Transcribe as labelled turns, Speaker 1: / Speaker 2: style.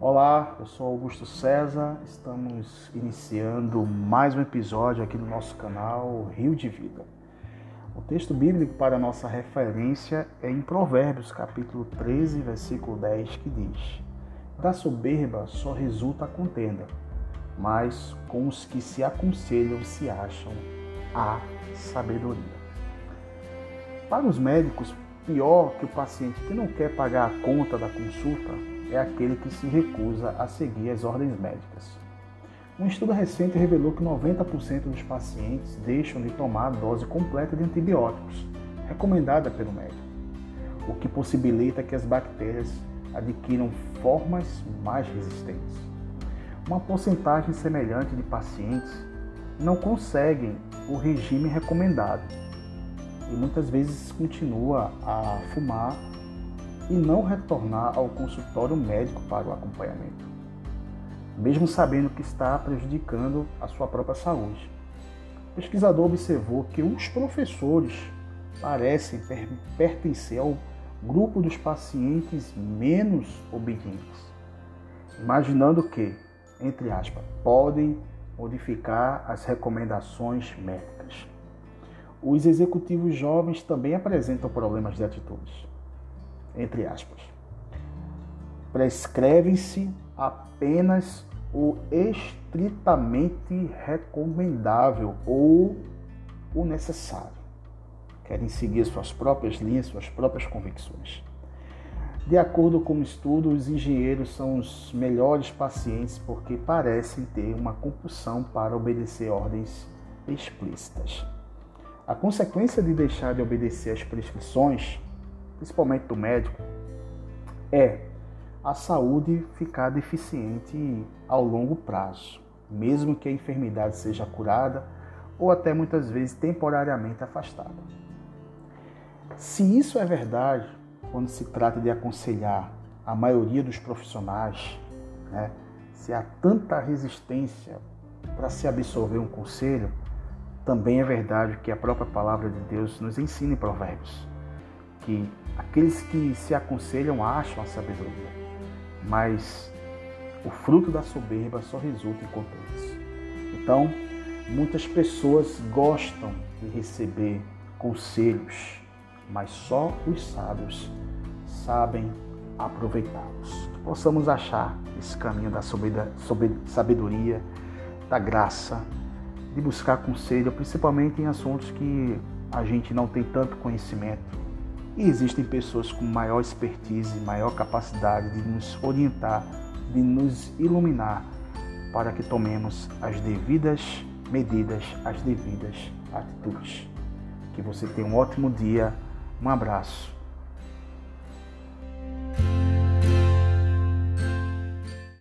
Speaker 1: Olá, eu sou Augusto César, estamos iniciando mais um episódio aqui no nosso canal Rio de Vida. O texto bíblico para nossa referência é em Provérbios, capítulo 13, versículo 10, que diz: Da soberba só resulta a contenda, mas com os que se aconselham se acham a sabedoria. Para os médicos, pior que o paciente que não quer pagar a conta da consulta é aquele que se recusa a seguir as ordens médicas. Um estudo recente revelou que 90% dos pacientes deixam de tomar a dose completa de antibióticos, recomendada pelo médico, o que possibilita que as bactérias adquiram formas mais resistentes. Uma porcentagem semelhante de pacientes não conseguem o regime recomendado e muitas vezes continua a fumar e não retornar ao consultório médico para o acompanhamento, mesmo sabendo que está prejudicando a sua própria saúde. O pesquisador observou que os professores parecem pertencer ao grupo dos pacientes menos obedientes, imaginando que, entre aspas, podem modificar as recomendações médicas. Os executivos jovens também apresentam problemas de atitudes entre aspas. Prescreve-se apenas o estritamente recomendável ou o necessário. Querem seguir suas próprias linhas, suas próprias convicções. De acordo com o estudo, os engenheiros são os melhores pacientes porque parecem ter uma compulsão para obedecer ordens explícitas. A consequência de deixar de obedecer às prescrições principalmente do médico, é a saúde ficar deficiente ao longo prazo, mesmo que a enfermidade seja curada ou até muitas vezes temporariamente afastada. Se isso é verdade, quando se trata de aconselhar a maioria dos profissionais, né, se há tanta resistência para se absorver um conselho, também é verdade que a própria palavra de Deus nos ensina em Provérbios que aqueles que se aconselham acham a sabedoria, mas o fruto da soberba só resulta em contentes. Então, muitas pessoas gostam de receber conselhos, mas só os sábios sabem aproveitá-los. Possamos achar esse caminho da sabedoria, da graça, de buscar conselho, principalmente em assuntos que a gente não tem tanto conhecimento e existem pessoas com maior expertise, maior capacidade de nos orientar, de nos iluminar para que tomemos as devidas medidas, as devidas atitudes. Que você tenha um ótimo dia, um abraço